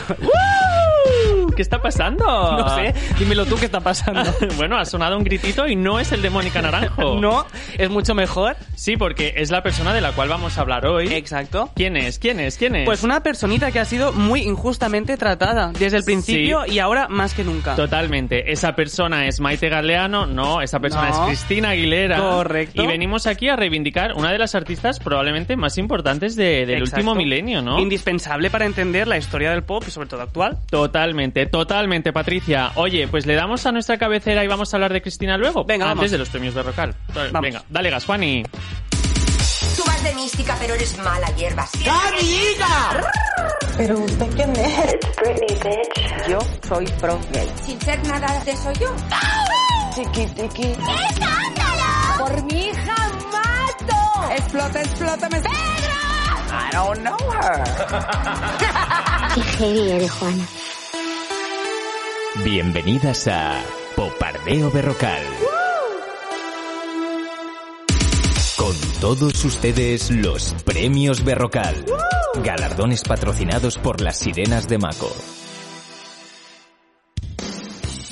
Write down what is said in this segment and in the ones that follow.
Woo! ¿Qué está pasando? No sé, dímelo tú qué está pasando. bueno, ha sonado un gritito y no es el de Mónica Naranjo. no, es mucho mejor. Sí, porque es la persona de la cual vamos a hablar hoy. Exacto. ¿Quién es? ¿Quién es? ¿Quién es? Pues una personita que ha sido muy injustamente tratada desde el principio Sí. y ahora más que nunca. Totalmente. Esa persona es Maite Galeano, no, esa persona No. es Cristina Aguilera. Correcto. Y venimos aquí a reivindicar una de las artistas probablemente más importantes de- del Exacto. último milenio, ¿no? Indispensable para entender la historia del pop y sobre todo actual. Totalmente, totalmente, Patricia. Oye, pues le damos a nuestra cabecera y vamos a hablar de Cristina luego. Venga, Antes vamos. de los premios de Rocal. Vamos. Venga, dale gas, Juani. Tú vas de mística, pero eres mala hierba. ¿Pero usted quién es? Yo soy pro gay. Sin ser nada de eso yo. Chiqui, chiqui. Por mi hija mato. Explota, explota, me... I don't know her. Qué heavy eres, Juana. Bienvenidas a Popardeo Berrocal. Con todos ustedes los premios Berrocal. Galardones patrocinados por las sirenas de Maco.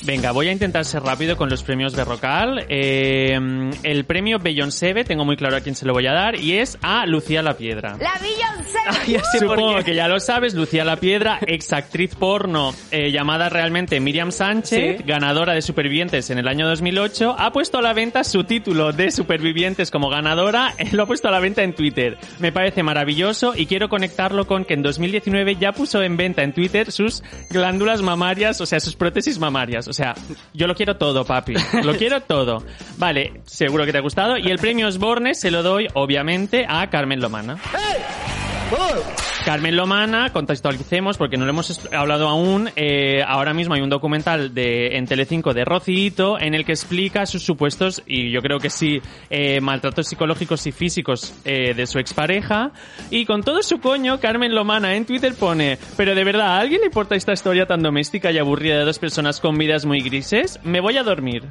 Venga, voy a intentar ser rápido con los premios de Rocal. Eh, el premio Beyoncé, tengo muy claro a quién se lo voy a dar, y es a Lucía La Piedra. La Beyoncé. Ya sé por Supongo qué. que ya lo sabes, Lucía La Piedra, ex actriz porno eh, llamada realmente Miriam Sánchez, Sí. ganadora de Supervivientes en el año 2008, ha puesto a la venta su título de Supervivientes como ganadora, eh, lo ha puesto a la venta en Twitter. Me parece maravilloso y quiero conectarlo con que en 2019 ya puso en venta en Twitter sus glándulas mamarias, o sea, sus prótesis mamarias. O sea, yo lo quiero todo, papi. Lo quiero todo. Vale, seguro que te ha gustado. Y el premio Osborne se lo doy, obviamente, a Carmen Lomana. Carmen Lomana, contextualicemos porque no lo hemos hablado aún. eh, ahora mismo hay un documental de en Telecinco de Rocito en el que explica sus supuestos y yo creo que sí eh, maltratos psicológicos y físicos eh, de su expareja. Y con todo su coño, Carmen Lomana en Twitter pone: pero de verdad a alguien le importa esta historia tan doméstica y aburrida de dos personas con vidas muy grises. Me voy a dormir.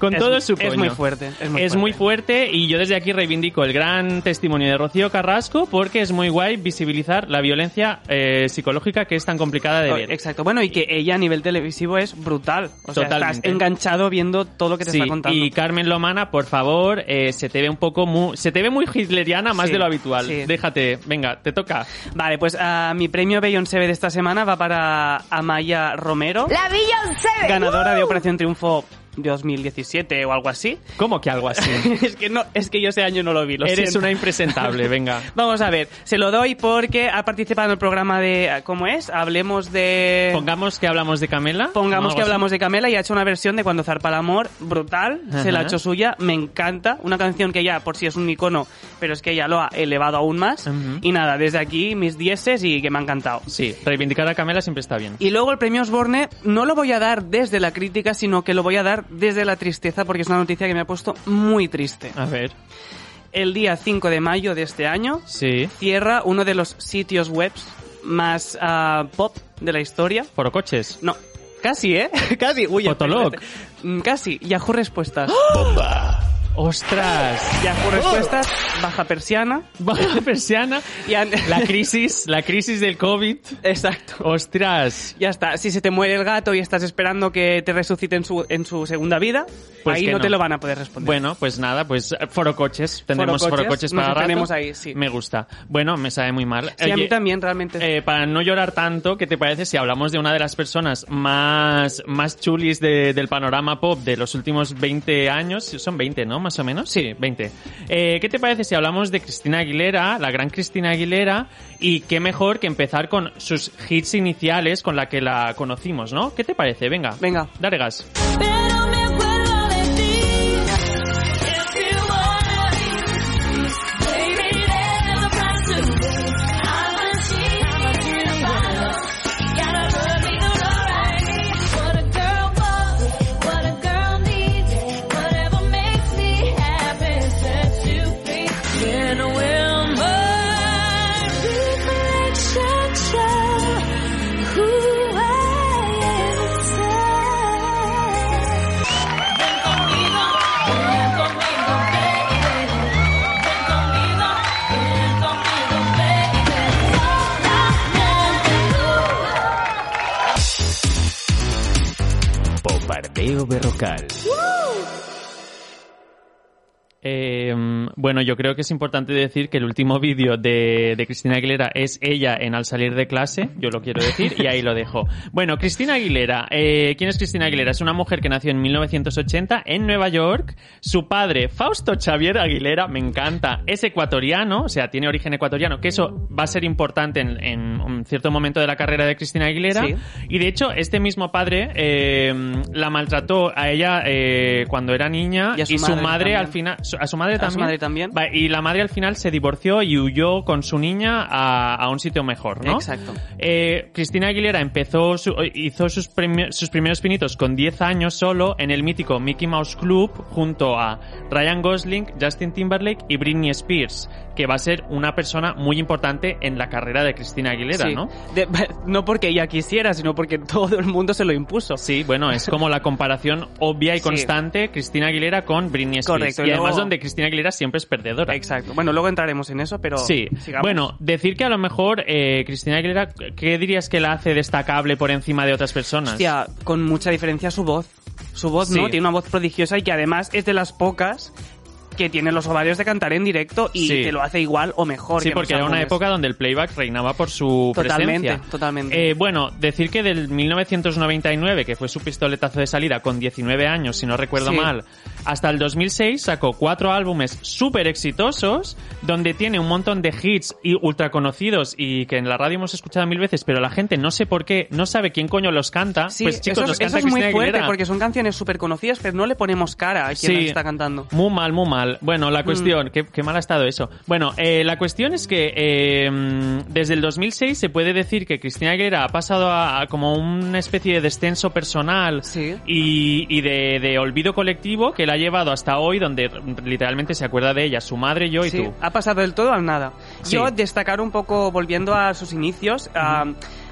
Con Es- todo su es coño. muy fuerte, es muy es fuerte. muy fuerte y yo desde aquí reivindico el gran testimonio de Rocío Carrasco porque es muy guay visibilizar la violencia eh, psicológica que es tan complicada de ver. Exacto, bueno, y que ella a nivel televisivo es brutal. O sea, Totalmente. estás enganchado viendo todo lo que te Sí, está contando. y Carmen Lomana, por favor, eh, se te ve un poco muy, se te ve muy hitleriana más Sí, de lo habitual. sí. Déjate, venga, te toca. Vale, pues ah, mi premio Beyoncé de esta semana va para Amaya Romero, La Beyoncé. ganadora de. Operación Triunfo 2017 o algo así. ¿Cómo que algo así? es que no, es que yo ese año no lo vi, lo Eres siento. una impresentable, venga. Vamos a ver, se lo doy porque ha participado en el programa de ¿cómo es? Hablemos de Pongamos que hablamos de Camela. Pongamos que así. hablamos de Camela y ha hecho una versión de Cuando zarpa el amor brutal, se la ha hecho suya, me encanta, una canción que ya por sí es un icono, pero es que ella lo ha elevado aún más y nada, desde aquí mis dieces y que me ha encantado. Sí, reivindicar a Camela siempre está bien. Y luego el premio Osborne no lo voy a dar desde la crítica, sino que lo voy a dar desde la tristeza porque es una noticia que me ha puesto muy triste. A ver. El día 5 de mayo de este año Sí. cierra uno de los sitios webs más ah, pop de la historia. Forocoches. No, casi, ¿eh? casi. Uy, Fotolog. Mm, Casi. Yahoo Respuestas. ¡Ostras! Yahoo Respuestas, baja persiana. Baja persiana. Y La crisis, la crisis del COVID. Exacto. ¡Ostras! Ya está. Si se te muere el gato y estás esperando que te resucite en su, en su segunda vida, Pues ahí no, no. te lo van a poder responder. Bueno, pues nada, pues eh, forocoches. Tendremos Forocoches, forocoches para rato. tenemos ahí, sí. Me gusta. Bueno, me sabe muy mal. Sí, a mí también, realmente. eh, para no llorar tanto, ¿qué te parece si hablamos de una de las personas más, más chulis de- del panorama pop de los últimos 20 años? Son 20, ¿no? Más o menos. Sí, 20. Eh, ¿Qué te parece si hablamos de Cristina Aguilera, la gran Cristina Aguilera? Y qué mejor que empezar con sus hits iniciales con la que la conocimos, ¿no? ¿Qué te parece? Venga. Venga. Dale gas. Berrocal. Eh, bueno, yo creo que es importante decir que el último vídeo de, de Cristina Aguilera es ella en Al salir de clase, yo lo quiero decir, y ahí lo dejo. Bueno, Cristina Aguilera. Eh, ¿Quién es Cristina Aguilera? Es una mujer que nació en 1980 en Nueva York. Su padre, Fausto Xavier Aguilera, me encanta, es ecuatoriano, o sea, tiene origen ecuatoriano, que eso va a ser importante en, en un cierto momento de la carrera de Cristina Aguilera. Sí. Y de hecho, este mismo padre eh, la maltrató a ella eh, cuando era niña Y a su su madre madre al también. final su- a su madre A su también. madre también. Va, y la madre al final se divorció y huyó con su niña a, a un sitio mejor, ¿no? Exacto. Eh, Cristina Aguilera empezó su- hizo sus, sus primeros pinitos con 10 años solo en el mítico Mickey Mouse Club junto a Ryan Gosling, Justin Timberlake y Britney Spears, que va a ser una persona muy importante en la carrera de Cristina Aguilera, Sí. ¿no? De- no porque ella quisiera, sino porque todo el mundo se lo impuso. Sí, bueno, es como la comparación obvia y Sí. constante Cristina Aguilera con Britney Spears. Correcto, Y, y además donde Cristina Aguilera siempre es perdedora. Exacto. Bueno, luego entraremos en eso, pero Sí, sigamos. bueno, decir que a lo mejor eh, Cristina Aguilera, ¿qué dirías que la hace destacable por encima de otras personas? Hostia, con mucha diferencia su voz. Su voz, Sí. ¿no? Tiene una voz prodigiosa y que además es de las pocas que tiene los ovarios de cantar en directo y Sí. te lo hace igual o mejor. Sí, que porque era una época donde el playback reinaba por su Totalmente, presencia. totalmente. Eh, bueno, decir que del 1999, que fue su pistoletazo de salida con 19 años, si no recuerdo Sí. mal, hasta el 2006 sacó cuatro álbumes súper exitosos, donde tiene un montón de hits y ultra conocidos y que en la radio hemos escuchado mil veces, pero la gente no sé por qué, no sabe quién coño los canta. Sí, pues chicos, eso, los es- canta eso es muy fuerte Aguilera. porque son canciones súper conocidas, pero no le ponemos cara a quien las está cantando. Muy mal, muy mal. Bueno, la cuestión, Mm. qué, qué mal ha estado eso. Bueno, eh, la cuestión es que eh, desde el 2006 se puede decir que Cristina Aguilera ha pasado a, a como una especie de descenso personal Sí. y, y de, de olvido colectivo que la ha llevado hasta hoy, donde literalmente se acuerda de ella, su madre, yo y Sí, tú. ha pasado del todo al nada. Sí. Yo destacar un poco, volviendo a sus inicios, ah,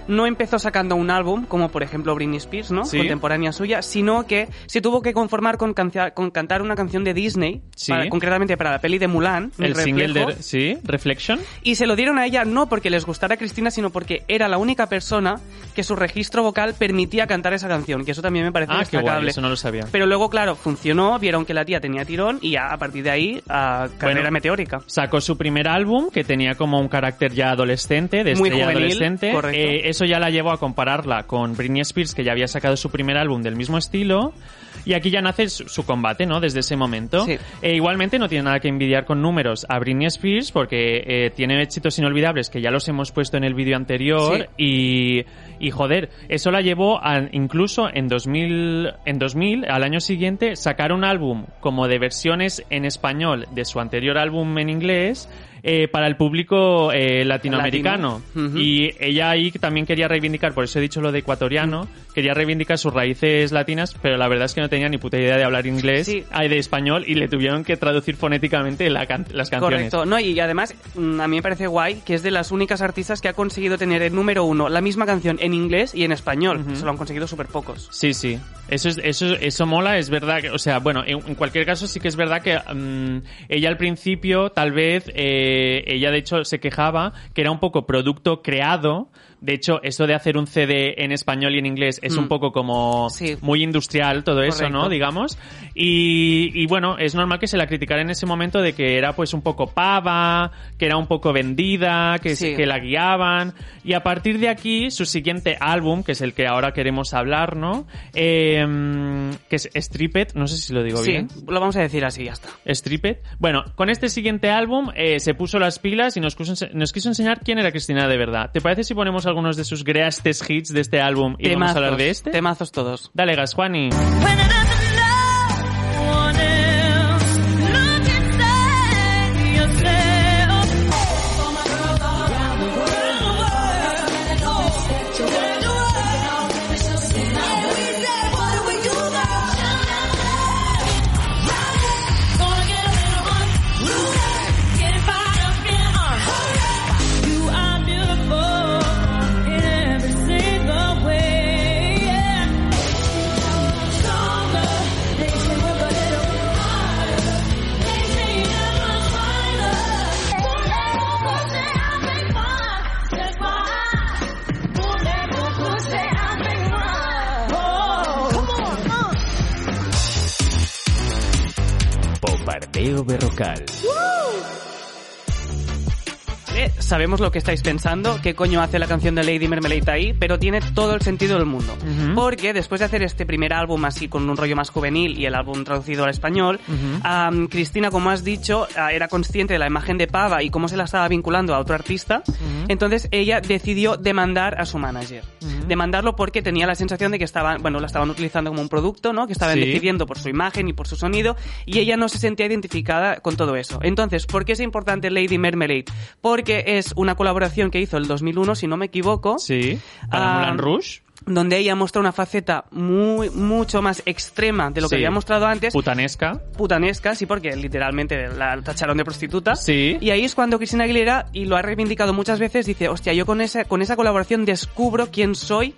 no empezó sacando un álbum, como por ejemplo Britney Spears, ¿no? Sí. Contemporánea suya, sino que se tuvo que conformar con, cancia- con cantar una canción de Disney, Sí. para- concretamente para la peli de Mulan, El single Reflejo, de... ¿Sí? ¿Reflection? y se lo dieron a ella no porque les gustara Cristina, sino porque era la única persona que su registro vocal permitía cantar esa canción, que eso también me parece Ah, qué guay, destacable. eso no lo sabía. Pero luego, claro, funcionó, vieron que la tía tenía tirón y ya a partir de ahí, a carrera Bueno, meteórica. Sacó su primer álbum, que tenía como un carácter ya adolescente, de Muy estrella juvenil, adolescente. correcto. Eh, eso ya la llevó a compararla con Britney Spears, que ya había sacado su primer álbum del mismo estilo. Y aquí ya nace su, su combate, ¿no? Desde ese momento. Sí. E igualmente no tiene nada que envidiar con números a Britney Spears, porque eh, tiene éxitos inolvidables que ya los hemos puesto en el vídeo anterior. Y, y joder, eso la llevó a, incluso en 2000, en 2000, al año siguiente, sacar un álbum como de versiones en español de su anterior álbum en inglés. Eh, para el público eh, latinoamericano. Latino. Y ella ahí también quería reivindicar, por eso he dicho lo de ecuatoriano, quería reivindicar sus raíces latinas, pero la verdad es que no tenía ni puta idea de hablar inglés, Sí. de español, y le tuvieron que traducir fonéticamente la can- las canciones. Correcto. No, y además, mm, a mí me parece guay que es de las únicas artistas que ha conseguido tener el número uno la misma canción en inglés y en español. Ujú. Se lo han conseguido súper pocos. Sí, sí. Eso, es, eso, eso mola, es verdad. Que, o sea, bueno, en, en cualquier caso sí que es verdad que mm, ella al principio, tal vez, eh, ella de hecho se quejaba que era un poco producto creado. De hecho, eso de hacer un CD en español y en inglés es Mm. un poco como Sí. muy industrial todo eso. ¿no? Digamos. Y, y bueno, es normal que se la criticara en ese momento de que era pues un poco pava, que era un poco vendida, que, Sí. que la guiaban. Y a partir de aquí, su siguiente álbum, que es el que ahora queremos hablar, ¿no? Eh, que es Stripped, no sé si lo digo Sí, bien. lo vamos a decir así, ya está. Stripped. Bueno, con este siguiente álbum eh, se puso las pilas y nos quiso, nos quiso enseñar quién era Cristina de verdad. ¿Te parece si ponemos algunos de sus greatest hits de este álbum y vamos a hablar de este? Temazos todos. Dale, gas, Juani. Eh, Sabemos lo que estáis pensando, qué coño hace la canción de Lady Marmalade ahí, pero tiene todo el sentido del mundo. Porque después de hacer este primer álbum así con un rollo más juvenil y el álbum traducido al español, Cristina, como has dicho, ah, era consciente de la imagen de Pava y cómo se la estaba vinculando a otro artista. Entonces ella decidió demandar a su manager. Demandarlo porque tenía la sensación de que estaban, bueno, la estaban utilizando como un producto, ¿no? Que estaban Sí. decidiendo por su imagen y por su sonido y ella no se sentía identificada con todo eso. Entonces, ¿por qué es importante Lady Marmalade? Porque es una colaboración que hizo el 2001, si no me equivoco, Sí. Para Ah, Moulin Rouge. Donde ella muestra una faceta muy, mucho más extrema de lo que Sí. había mostrado antes. Putanesca. Putanesca, sí, porque literalmente la tacharon de prostituta. Sí. Y ahí es cuando Cristina Aguilera, y lo ha reivindicado muchas veces, dice, hostia, yo con esa, con esa colaboración descubro quién soy,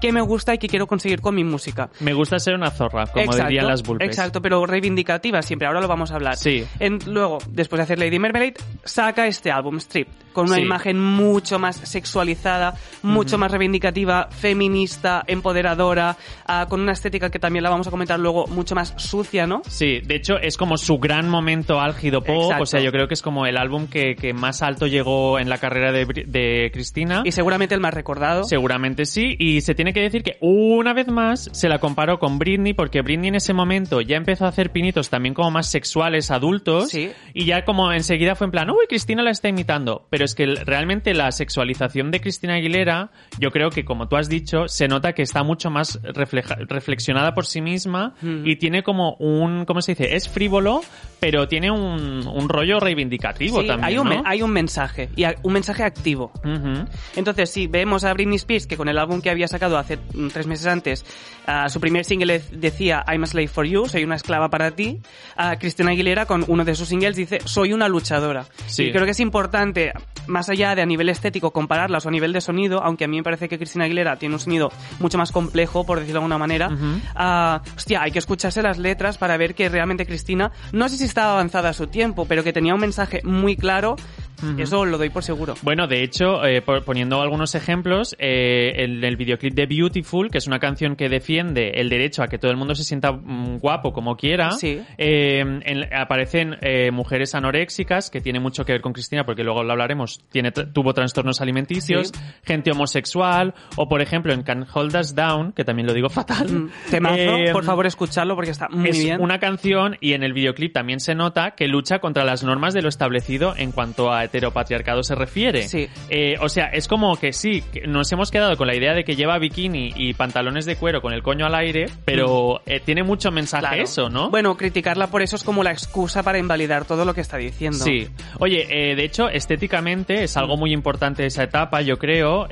qué me gusta y qué quiero conseguir con mi música. Me gusta ser una zorra, como dirían las Bulbes. Exacto, pero reivindicativa siempre, ahora lo vamos a hablar. Sí. En- luego, después de hacer Lady Marmalade, saca este álbum, Strip, con una Sí. imagen mucho más sexualizada, mucho más reivindicativa, feminista, empoderadora, ah, con una estética que también la vamos a comentar luego, mucho más sucia, ¿no? Sí, de hecho es como su gran momento álgido pop, Exacto. o sea, yo creo que es como el álbum que, que más alto llegó en la carrera de Cristina. Y seguramente el más recordado. Seguramente sí, y se tiene que decir que una vez más se la comparó con Britney, porque Britney en ese momento ya empezó a hacer pinitos también como más sexuales adultos, Sí. y ya como enseguida fue en plan, uy, Cristina la está imitando, pero es que realmente la sexualización de Cristina Aguilera, yo creo que como tú has dicho, se nota que está mucho más refleja- reflexionada por sí misma y tiene como un, ¿cómo se dice? Es frívolo, pero tiene un, un rollo reivindicativo Sí, también, hay, un, hay un mensaje, y un mensaje activo. Entonces, sí, vemos a Britney Spears que con el álbum que había sacado hace mm, tres meses antes, ah, su primer single decía I'm a slave for you, soy una esclava para ti. A Cristina Aguilera con uno de sus singles dice soy una luchadora. Sí. Y creo que es importante, más allá de a nivel estético, compararlas o a nivel de sonido, aunque a mí me parece que Cristina Aguilera tiene un sonido mucho más complejo, por decirlo de alguna manera. Ah, hostia, hay que escucharse las letras para ver que realmente Cristina, no sé si estaba avanzada a su tiempo, pero que tenía un mensaje muy claro. Eso lo doy por seguro. Bueno, de hecho, eh, poniendo algunos ejemplos, eh, en el videoclip de Beautiful, que es una canción que defiende el derecho a que todo el mundo se sienta mm, guapo como quiera, Sí. eh, en- aparecen eh, mujeres anoréxicas, que tiene mucho que ver con Cristina, porque luego lo hablaremos, tiene, tuvo trastornos alimenticios, Sí. gente homosexual, o por ejemplo en Can Hold Us Down, que también lo digo fatal. Mm, Temazo, eh, por favor escucharlo porque está muy es bien. una canción y en el videoclip también se nota que lucha contra las normas de lo establecido en cuanto a heteropatriarcado se refiere. Sí. Eh, o sea, es como que sí, que nos hemos quedado con la idea de que lleva bikini y pantalones de cuero con el coño al aire, pero eh, tiene mucho mensaje Mm. Claro. eso, ¿no? Bueno, criticarla por eso es como la excusa para invalidar todo lo que está diciendo. Sí. Oye, eh, de hecho, estéticamente es algo muy importante esa etapa, yo creo.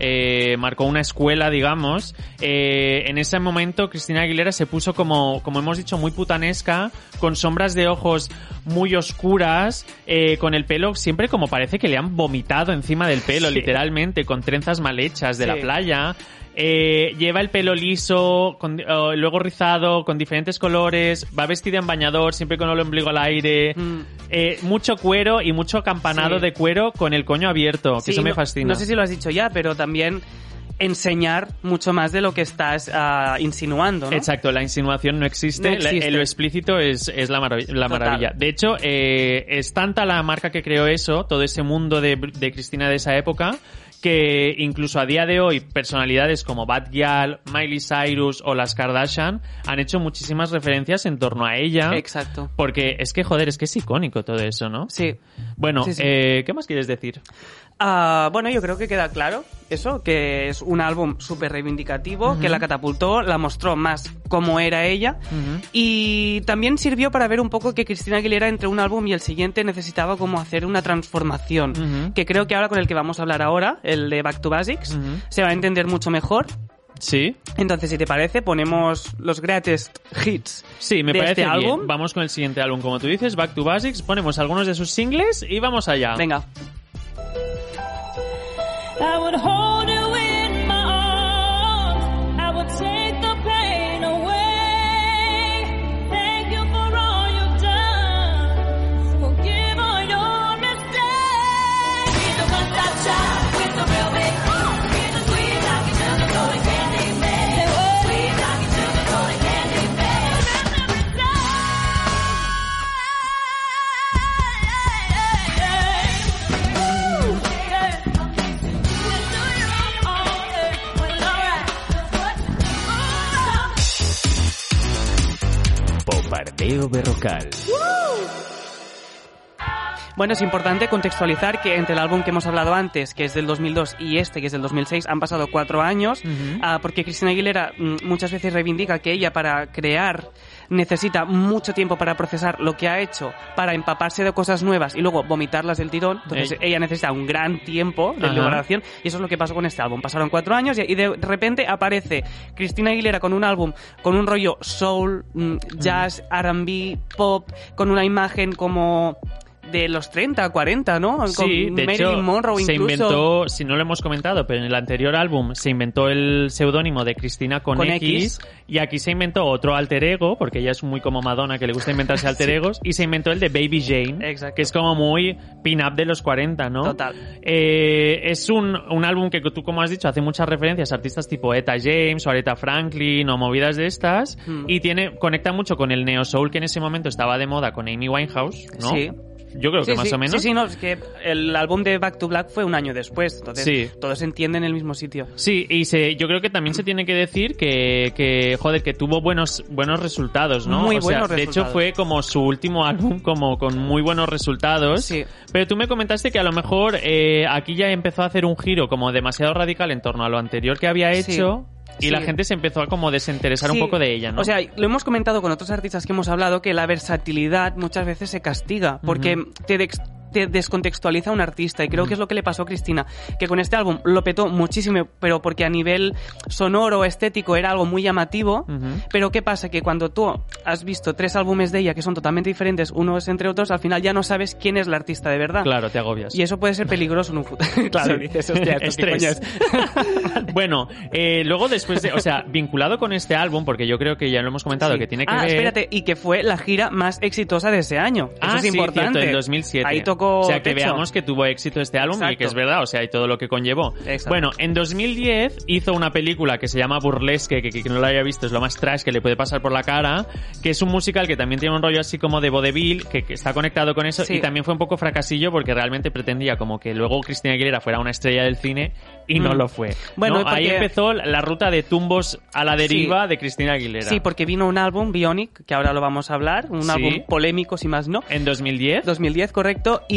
Marcó una escuela, digamos. En ese momento, Cristina Aguilera se puso como, como hemos dicho, muy putanesca, con sombras de ojos muy oscuras, eh, con el pelo siempre como parece que le han vomitado encima del pelo, Sí. literalmente, con trenzas mal hechas de Sí. la playa. Eh, lleva el pelo liso, con- oh, luego rizado, con diferentes colores, va vestida en bañador, siempre con el ombligo al aire. Mm. Eh, mucho cuero y mucho campanado Sí. de cuero con el coño abierto, que Sí, eso me no- fascina. No sé si lo has dicho ya, pero también enseñar mucho más de lo que estás ah, insinuando, ¿no? Exacto, la insinuación no existe, No la- existe. eh, lo explícito es, es la, marav- la Total. maravilla. De hecho, eh, es tanta la marca que creó eso, todo ese mundo de, de Cristina de esa época, que incluso a día de hoy personalidades como Bad Gyal, Miley Cyrus o las Kardashian han hecho muchísimas referencias en torno a ella. Exacto. Porque es que, joder, es que es icónico todo eso, ¿no? Sí. Bueno, Sí, sí. eh, ¿qué más quieres decir? Ah, bueno, yo creo que queda claro eso, que es un álbum súper reivindicativo, que la catapultó, la mostró más cómo era ella. Y también sirvió para ver un poco que Cristina Aguilera entre un álbum y el siguiente necesitaba como hacer una transformación. Que creo que ahora con el que vamos a hablar ahora, el de Back to Basics, se va a entender mucho mejor. Sí. Entonces, si te parece, ponemos los greatest hits Sí, me de parece este bien. álbum. Vamos con el siguiente álbum, como tú dices, Back to Basics. Ponemos algunos de sus singles y vamos allá. Venga. I would hold Mateo Berrocal. Bueno, es importante contextualizar que entre el álbum que hemos hablado antes, que es del 2002, y este, que es del 2006, han pasado cuatro años, ah, porque Cristina Aguilera mm, muchas veces reivindica que ella para crear necesita mucho tiempo para procesar lo que ha hecho, para empaparse de cosas nuevas y luego vomitarlas del tirón. Entonces Ey. ella necesita un gran tiempo de elaboración y eso es lo que pasó con este álbum. Pasaron cuatro años y y de repente aparece Cristina Aguilera con un álbum con un rollo soul, mm, jazz, R&B, pop, con una imagen como de los 30, 40, ¿no? Con Sí, de hecho, Monroe se incluso. inventó, si no lo hemos comentado, pero en el anterior álbum se inventó el seudónimo de Cristina con, Con X, X. y aquí se inventó otro alter ego, porque ella es muy como Madonna, que le gusta inventarse alter egos, y se inventó el de Baby Jane, Exacto. que es como muy pin-up de los 40, ¿no? Total. Eh, es un, un álbum que tú, como has dicho, hace muchas referencias a artistas tipo Eta James o Aretha Franklin o movidas de estas, Hmm. y tiene conecta mucho con el neo soul que en ese momento estaba de moda con Amy Winehouse, ¿no? Sí. Yo creo que más sí, o menos. Sí, sí, no, es que el álbum de Back to Black fue un año después, entonces Sí. todos se entienden en el mismo sitio. Sí, y se, yo creo que también se tiene que decir que, que, joder, que tuvo buenos, buenos resultados, ¿no? Muy o sea, buenos de hecho resultados. fue como su último álbum, como con muy buenos resultados. Sí. Pero tú me comentaste que a lo mejor eh, aquí ya empezó a hacer un giro como demasiado radical en torno a lo anterior que había hecho. Y Sí. la gente se empezó a como desinteresar un poco de ella, ¿no? O sea, lo hemos comentado con otros artistas que hemos hablado que la versatilidad muchas veces se castiga porque dex- te descontextualiza a un artista y creo que es lo que le pasó a Cristina, que con este álbum lo petó muchísimo, pero porque a nivel sonoro, estético era algo muy llamativo, pero ¿qué pasa? Que cuando tú has visto tres álbumes de ella que son totalmente diferentes unos entre otros, al final ya no sabes quién es la artista de verdad. Claro, te agobias. Y eso puede ser peligroso en un futuro. claro, Sí. dices, hostia, bueno, eh, luego después de, o sea, vinculado con este álbum, porque yo creo que ya lo hemos comentado, Sí. que tiene que ah, ver... espérate, y que fue la gira más exitosa de ese año. Ah, Eso es sí, importante. cierto, en 2007. Ahí tocó O sea, que techo. veamos que tuvo éxito este álbum y Exacto. que es verdad, o sea, y todo lo que conllevó. Exacto. Bueno, en 2010 hizo una película que se llama Burlesque, que, no la haya visto es lo más trash que le puede pasar por la cara, que es un musical que también tiene un rollo así como de vodevil, que, que está conectado con eso, Sí. y también fue un poco fracasillo porque realmente pretendía como que luego Cristina Aguilera fuera una estrella del cine y no Mm. lo fue. Bueno, ¿no? Ahí porque- empezó la ruta de tumbos a la deriva de Cristina Aguilera. Sí, porque vino un álbum, Bionic, que ahora lo vamos a hablar, un Sí. álbum polémico, si más no. En 2010. 2010, correcto, y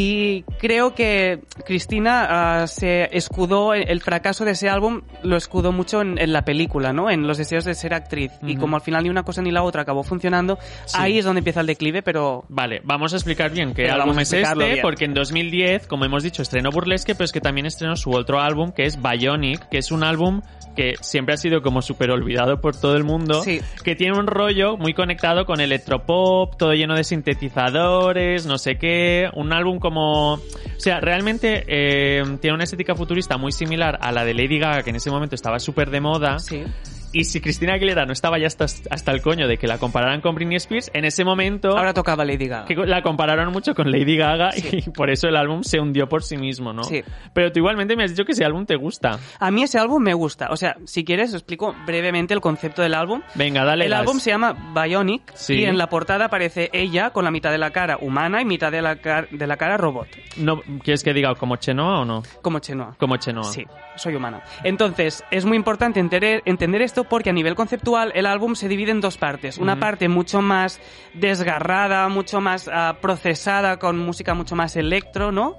creo que Cristina ah, se escudó, el fracaso de ese álbum lo escudó mucho en, en la película, ¿no? En los deseos de ser actriz. Y como al final ni una cosa ni la otra acabó funcionando, ahí es donde empieza el declive, pero Vale, vamos a explicar bien qué álbum es este, bien. porque en 2010, como hemos dicho, estrenó Burlesque, pero es que también estrenó su otro álbum, que es Bionic, que es un álbum que siempre ha sido como súper olvidado por todo el mundo, Sí. que tiene un rollo muy conectado con electropop, todo lleno de sintetizadores, no sé qué, un álbum como... O sea, realmente eh, tiene una estética futurista muy similar a la de Lady Gaga, que en ese momento estaba súper de moda, sí. Y si Cristina Aguilera no estaba ya hasta, hasta el coño de que la compararan con Britney Spears, en ese momento Ahora tocaba Lady Gaga. que la compararon mucho con Lady Gaga Sí. y por eso el álbum se hundió por sí mismo, ¿no? Sí. Pero tú igualmente me has dicho que ese álbum te gusta. A mí ese álbum me gusta. O sea, si quieres, explico brevemente el concepto del álbum. Venga, dale. el gas. álbum se llama Bionic Sí. y en la portada aparece ella con la mitad de la cara humana y mitad de la, car- de la cara robot, No, ¿Quieres que diga como Chenoa o no? como Chenoa. Como Chenoa. Sí, soy humana. Entonces, es muy importante entender, entender esto porque a nivel conceptual el álbum se divide en dos partes. Una parte mucho más desgarrada, mucho más ah, procesada, con música mucho más electro, ¿no?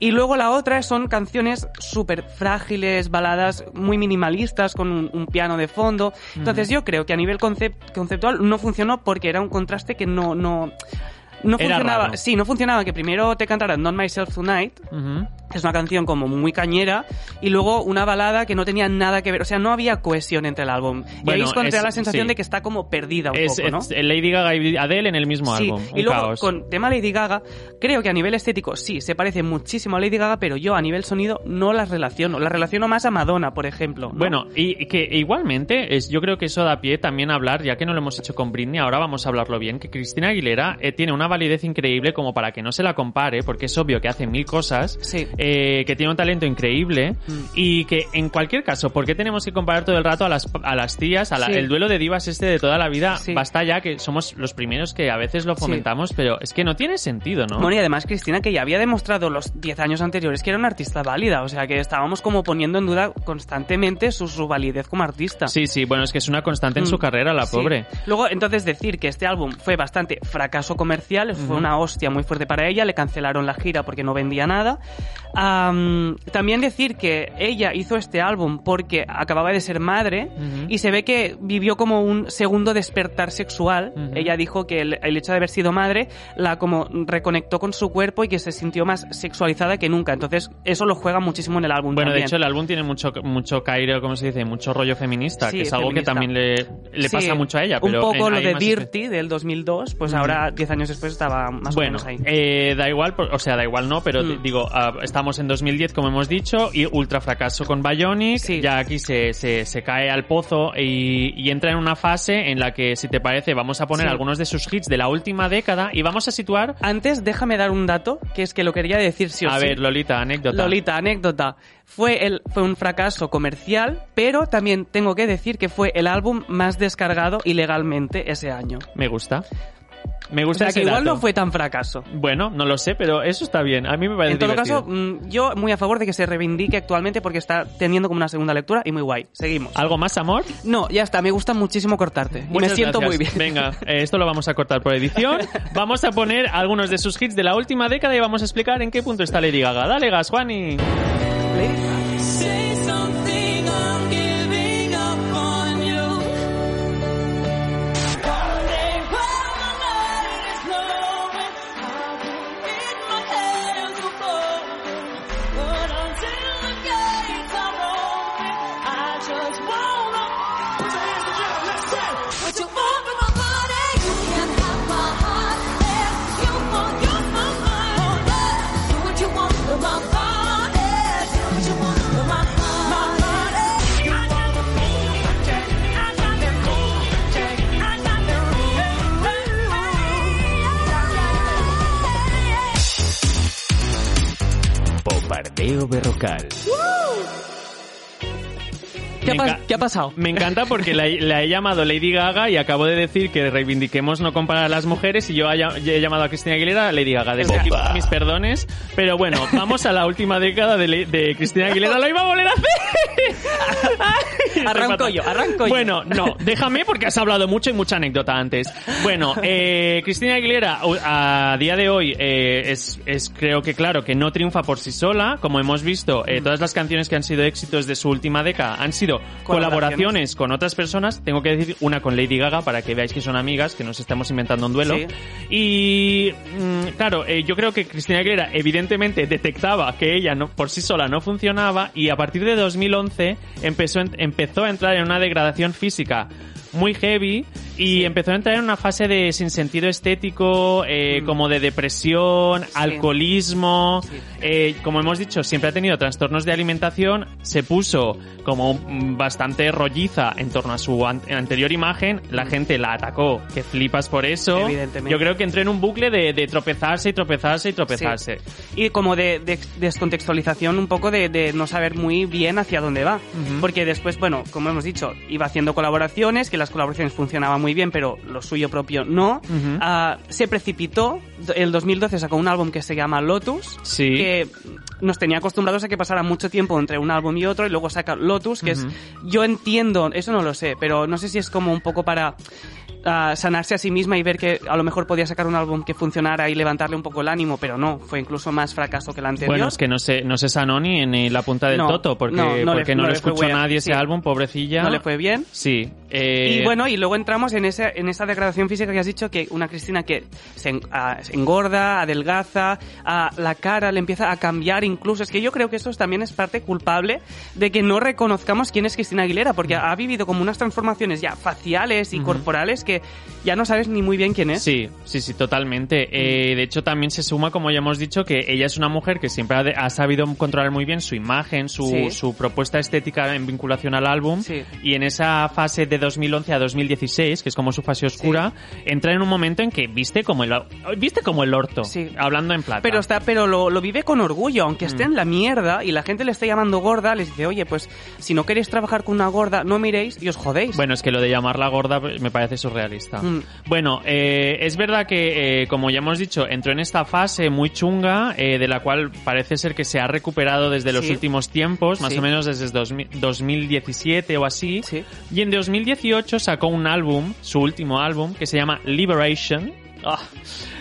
Y luego la otra son canciones súper frágiles, baladas muy minimalistas con un, un piano de fondo. Entonces yo creo que a nivel concep- conceptual no funcionó porque era un contraste que no... no no Era funcionaba, raro. sí, no funcionaba que primero te cantaran Not Myself Tonight, es una canción como muy cañera, y luego una balada que no tenía nada que ver, o sea, no había cohesión entre el álbum. y ahí Bueno, es cuando te da la sensación sí. de que está como perdida un Es, poco, ¿no? es Lady Gaga y Adele en el mismo Sí, álbum. y luego caos. con tema Lady Gaga, creo que a nivel estético sí, se parece muchísimo a Lady Gaga, pero yo a nivel sonido no las relaciono. Las relaciono más a Madonna, por ejemplo. ¿no? Bueno, y y que igualmente, es, yo creo que eso da pie también a hablar, ya que no lo hemos hecho con Britney, ahora vamos a hablarlo bien, que Cristina Aguilera eh, tiene una validez increíble como para que no se la compare, porque es obvio que hace mil cosas. Sí. eh, que tiene un talento increíble Mm. y que en cualquier caso, ¿por qué tenemos que comparar todo el rato a las, a las tías, a la- Sí. el duelo de divas este de toda la vida? Sí. Basta ya que somos los primeros que a veces lo fomentamos, pero es que no tiene sentido, ¿no? Bueno, y además Cristina que ya había demostrado los 10 años anteriores que era una artista válida, o sea que estábamos como poniendo en duda constantemente su, su validez como artista. Sí, sí, bueno, es que es una constante en Mm. su carrera, la pobre. Luego, entonces decir que este álbum fue bastante fracaso comercial, fue una hostia muy fuerte para ella, le cancelaron la gira porque no vendía nada. Am, también decir que ella hizo este álbum porque acababa de ser madre y se ve que vivió como un segundo despertar sexual. Ella dijo que el, el hecho de haber sido madre la como reconectó con su cuerpo y que se sintió más sexualizada que nunca. Entonces, eso lo juega muchísimo en el álbum. Bueno, de hecho, el álbum tiene mucho, mucho cairo, ¿cómo se dice? Mucho rollo feminista, Sí, que es algo feminista. que también le, le Sí, pasa mucho a ella. Pero un poco lo de Dirty del 2002, pues ahora, 10 años después, estaba más Bueno, o menos ahí. eh, da igual, o sea, da igual no, pero Mm. digo, ah, en 2010, como hemos dicho, y ultra fracaso con Bionic, Sí. ya aquí se, se, se cae al pozo y, y entra en una fase en la que, si te parece, vamos a poner Sí. algunos de sus hits de la última década y vamos a situar... Antes, déjame dar un dato, que es que lo quería decir sí o A sí. ver, Lolita, anécdota. Lolita, anécdota. Fue, el, fue un fracaso comercial, pero también tengo que decir que fue el álbum más descargado ilegalmente ese año. Me gusta. Me O gusta sea ese que igual dato. no fue tan fracaso. Bueno, no lo sé, pero eso está bien. A mí me parece En todo divertido. caso, mm, yo muy a favor de que se reivindique actualmente porque está teniendo como una segunda lectura y muy guay. Seguimos. ¿Algo más, amor? No, ya está, me gusta muchísimo cortarte. Y me siento muy bien. Venga, eh, esto lo vamos a cortar por edición. Vamos a poner algunos de sus hits de la última década y vamos a explicar en qué punto está Lady Gaga. Dale gas, Juani. Say Bombardeo Berrocal. ¿Qué ha, qué pasado? Me encanta porque la, la he llamado Lady Gaga y acabo de decir que reivindiquemos no comparar a las mujeres y yo haya- he llamado a Cristina Aguilera Lady Gaga. Desde aquí, mis perdones. Pero bueno, vamos a la última década de, de Cristina Aguilera. ¡Lo iba a volver a hacer! Arranco yo, arranco yo. Bueno, no, déjame porque has hablado mucho y mucha anécdota antes. Bueno, eh, Cristina Aguilera a día de hoy eh, es, es creo que claro que no triunfa por sí sola. Como hemos visto, eh, todas las canciones que han sido éxitos de su última década han sido Colaboraciones. con otras personas. Tengo que decir una con Lady Gaga para que veáis que son amigas, que nos estamos inventando un duelo. Sí. Y mm, claro, yo creo que Cristina Aguilera evidentemente detectaba que ella no, por sí sola no funcionaba y a partir de 2011 empezó, en- empezó a entrar en una degradación física muy heavy y empezó a entrar en una fase de sinsentido estético, eh, Mm. como de depresión, alcoholismo, Sí. eh, como hemos dicho, siempre ha tenido trastornos de alimentación, se puso como mm, bastante rolliza en torno a su an- anterior imagen, la gente la atacó, que flipas por eso. Evidentemente. Yo creo que entró en un bucle de, de tropezarse y tropezarse y tropezarse. Y como de, de descontextualización un poco de, de no saber muy bien hacia dónde va. Ujú. Porque después, bueno, como hemos dicho, iba haciendo colaboraciones, que las colaboraciones funcionaban muy bien, pero lo suyo propio no. Ujú. Ah, se precipitó, el 2012 sacó un álbum que se llama Lotus, Sí. que nos tenía acostumbrados a que pasara mucho tiempo entre un álbum y otro, y luego saca Lotus, que Ujú. es, yo entiendo, eso no lo sé, pero no sé si es como un poco para ah, sanarse a sí misma y ver que a lo mejor podía sacar un álbum que funcionara y levantarle un poco el ánimo, pero no, fue incluso más fracaso que el anterior. Bueno, es que no se, no se sanó ni en la punta del No, toto, porque no, no le- porque no, no le le escuchó bien, nadie ese sí. álbum, pobrecilla. no le fue bien. Sí. Eh, Y bueno, y luego entramos en, ese, en esa degradación física que has dicho, que una Cristina que se, ah, se engorda, adelgaza, ah, la cara le empieza a cambiar incluso. Es que yo creo que eso también es parte culpable de que no reconozcamos quién es Cristina Aguilera, porque ha vivido como unas transformaciones ya faciales y corporales que que ya no sabes ni muy bien quién es. Sí, sí, sí, totalmente. Eh, de hecho, también se suma, como ya hemos dicho, que ella es una mujer que siempre ha, de- ha sabido controlar muy bien su imagen, su, Sí. su propuesta estética en vinculación al álbum. Sí. Y en esa fase de 2011 a 2016, que es como su fase oscura, entra en un momento en que viste como el, viste como el orto, Sí. hablando en plata. Pero está, pero lo, lo vive con orgullo, aunque esté Mm. en la mierda y la gente le esté llamando gorda, les dice, oye, pues si no queréis trabajar con una gorda, no miréis y os jodéis. Bueno, es que lo de llamarla gorda pues, me parece surrealista. Mm. Bueno, eh, es verdad que, eh, como ya hemos dicho, entró en esta fase muy chunga, eh, de la cual parece ser que se ha recuperado desde los Sí. últimos tiempos, más o menos desde 2000 2017 o así. Sí. Y en 2018 sacó un álbum, su último álbum, que se llama Liberation. Ah,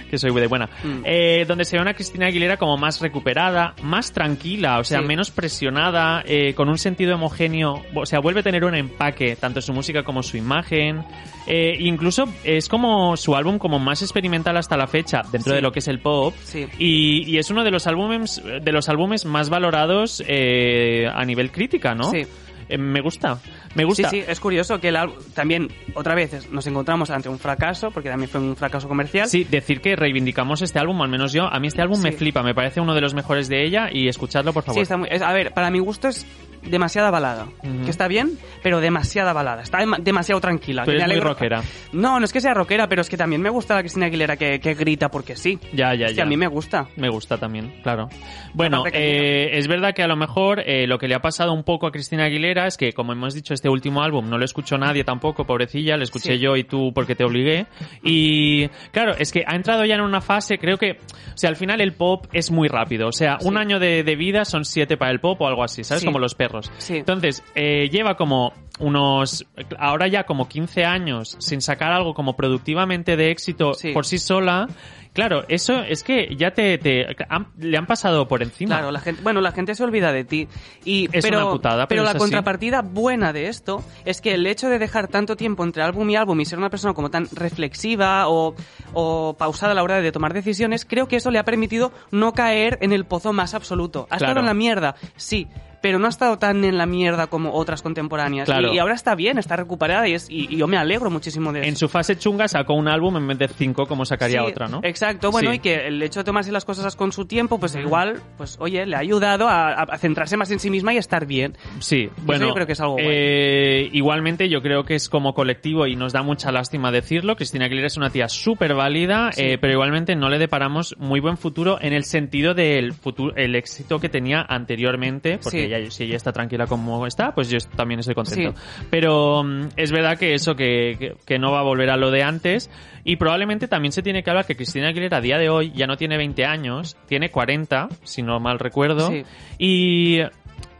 que soy de buena. Mm. Eh, donde se ve una Cristina Aguilera como más recuperada, más tranquila, o sea, Sí. menos presionada, eh, con un sentido homogéneo, o sea, vuelve a tener un empaque, tanto su música como su imagen. Eh, incluso es como su álbum como más experimental hasta la fecha, dentro Sí. de lo que es el pop. Sí. Y, y es uno de los álbumes, de los álbumes más valorados a nivel crítica, ¿no? Sí. Eh, me gusta, me gusta. Sí, sí, es curioso que el álbum- también, otra vez, nos encontramos ante un fracaso, porque también fue un fracaso comercial. Sí, decir que reivindicamos este álbum, al menos yo, a mí este álbum me flipa, me parece uno de los mejores de ella y escuchadlo por favor. Sí, está muy, es- a ver, para mi gusto es demasiada balada. Que está bien, pero demasiada balada. Está dema- demasiado tranquila. Que eres me muy rockera. No, no es que sea rockera, pero es que también me gusta la Cristina Aguilera que, que grita porque sí. Ya, ya, Es que ya. a mí me gusta. Me gusta también, claro. Bueno, eh, es verdad que a lo mejor eh, lo que le ha pasado un poco a Cristina Aguilera es que, como hemos dicho, este último álbum no lo escuchó nadie tampoco, pobrecilla, lo escuché Sí. yo y tú porque te obligué. Y claro, es que ha entrado ya en una fase, creo que, o sea, al final el pop es muy rápido. O sea, un año de, de vida son siete para el pop o algo así, ¿sabes? Sí. Como los perros. Sí. Entonces, eh, lleva como unos, ahora ya como 15 años sin sacar algo como productivamente de éxito Sí. por sí sola. Claro, eso es que ya te, te han- le han pasado por encima. Claro, la gente, bueno, la gente se olvida de ti. Y, Es pero, una putada, pero la es así. contrapartida buena de esto es que el hecho de dejar tanto tiempo entre álbum y álbum y ser una persona como tan reflexiva o, o pausada a la hora de tomar decisiones, creo que eso le ha permitido no caer en el pozo más absoluto. Ha Claro. estado en la mierda, sí. Pero no ha estado tan en la mierda como otras contemporáneas. Claro. Y, y ahora está bien, está recuperada y, es, y, y yo me alegro muchísimo de eso. En su fase chunga sacó un álbum en vez de cinco como sacaría Sí, otra, ¿no? Exacto, bueno, Sí. y que el hecho de tomarse las cosas con su tiempo, pues igual, pues oye, le ha ayudado a, a centrarse más en sí misma y a estar bien. Sí, bueno, yo creo que es algo guay. eh, igualmente yo creo que es como colectivo y nos da mucha lástima decirlo. Cristina Aguilera es una tía súper válida, Sí. eh, pero igualmente no le deparamos muy buen futuro en el sentido del futuro, el éxito que tenía anteriormente, porque. Ella, si ella está tranquila como está, pues yo también estoy contento. Sí. Pero mm, es verdad que eso, que, que, que no va a volver a lo de antes y probablemente también se tiene que hablar que Cristina Aguilera a día de hoy ya no tiene 20 años, tiene 40, si no mal recuerdo, Sí. y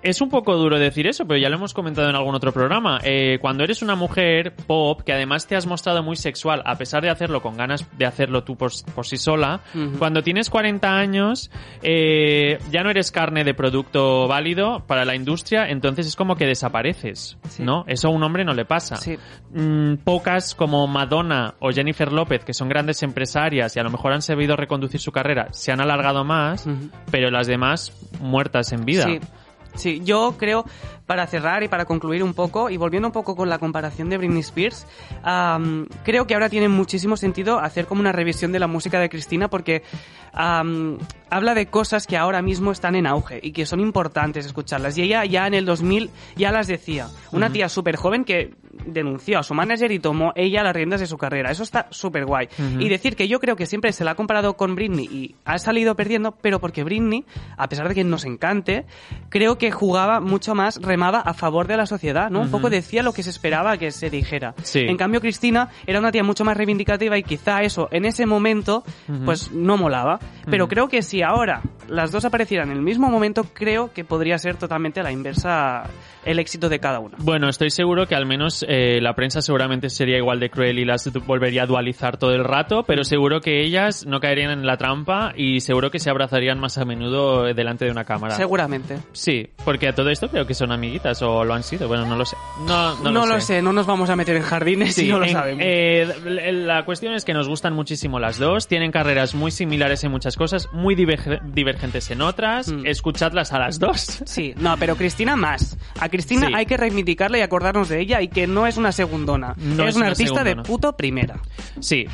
es un poco duro decir eso, pero ya lo hemos comentado en algún otro programa. Eh, cuando eres una mujer pop, que además te has mostrado muy sexual, a pesar de hacerlo con ganas de hacerlo tú por, por sí sola, cuando tienes 40 años, eh, ya no eres carne de producto válido para la industria, entonces es como que desapareces, Sí. ¿no? Eso a un hombre no le pasa. Sí. Mm, pocas como Madonna o Jennifer López, que son grandes empresarias y a lo mejor han sabido reconducir su carrera, se han alargado más, pero las demás muertas en vida. Sí. Sí, yo creo, para cerrar y para concluir un poco, y volviendo un poco con la comparación de Britney Spears, am, creo que ahora tiene muchísimo sentido hacer como una revisión de la música de Cristina porque am, habla de cosas que ahora mismo están en auge y que son importantes escucharlas. Y ella ya en el 2000 ya las decía. Una tía súper joven que denunció a su manager y tomó ella las riendas de su carrera. Eso está súper guay. Y decir que yo creo que siempre se la ha comparado con Britney y ha salido perdiendo, pero porque Britney, a pesar de que nos encante, creo que jugaba mucho más, remaba a favor de la sociedad, ¿no? Un poco decía lo que se esperaba que se dijera. Sí. En cambio, Cristina era una tía mucho más reivindicativa y quizá eso, en ese momento, pues no molaba. Pero creo que si ahora las dos aparecieran en el mismo momento, creo que podría ser totalmente la inversa el éxito de cada una. Bueno, estoy seguro que al menos eh, la prensa seguramente sería igual de cruel y las volvería a dualizar todo el rato, pero seguro que ellas no caerían en la trampa y seguro que se abrazarían más a menudo delante de una cámara. Seguramente. Sí, porque a todo esto creo que son amiguitas o lo han sido. Bueno, no lo sé. No, no, No, lo sé. no nos vamos a meter en jardines Sí, si no lo en- sabemos. eh, la cuestión es que nos gustan muchísimo las dos, tienen carreras muy similares en muchas cosas, muy diver- divergentes en otras. Mm. Escuchadlas a las dos. Sí, no, pero Cristina más. Cristina Sí. hay que reivindicarla y acordarnos de ella y que no es una segundona. No es, es una una artista de puto primera. Sí.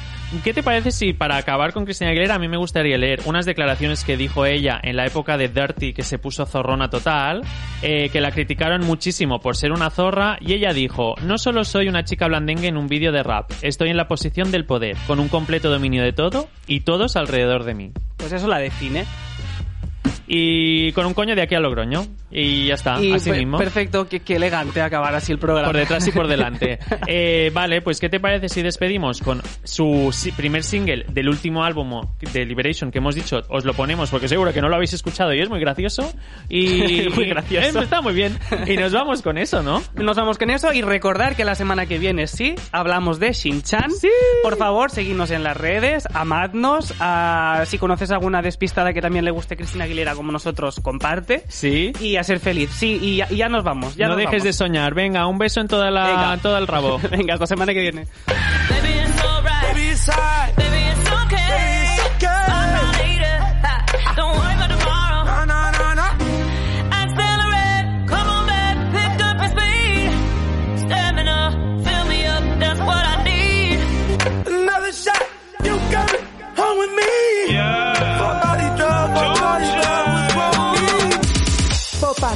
¿Qué te parece si para acabar con Cristina Aguilera a mí me gustaría leer unas declaraciones que dijo ella en la época de Dirty que se puso zorrona total, eh, que la criticaron muchísimo por ser una zorra y ella dijo, no solo soy una chica blandengue en un vídeo de rap, estoy en la posición del poder, con un completo dominio de todo y todos alrededor de mí. Pues eso la define. Y con un coño de aquí a Logroño. Y ya está, y así mismo. perfecto, qué, qué elegante acabar así el programa. Por detrás y por delante. Eh, vale, pues ¿qué te parece si despedimos con su primer single del último álbum de Liberation que hemos dicho? Os lo ponemos porque seguro que no lo habéis escuchado y es muy gracioso. Y Muy gracioso. Eh, está muy bien. Y nos vamos con eso, ¿no? Nos vamos con eso y recordar que la semana que viene sí hablamos de Shin-Chan. Sí. Por favor, seguidnos en las redes, amadnos. ah, si conoces alguna despistada que también le guste Cristina Aguilera como nosotros, comparte. Sí. Y a ser feliz. Sí, y ya, y ya nos vamos. Ya no nos dejes de soñar. Venga, un beso en toda la, Venga. todo el rabo. Venga, hasta semana que viene.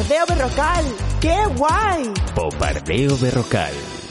Me? Popardeo berrocal. ¡Qué guay! Popardeo Berrocal.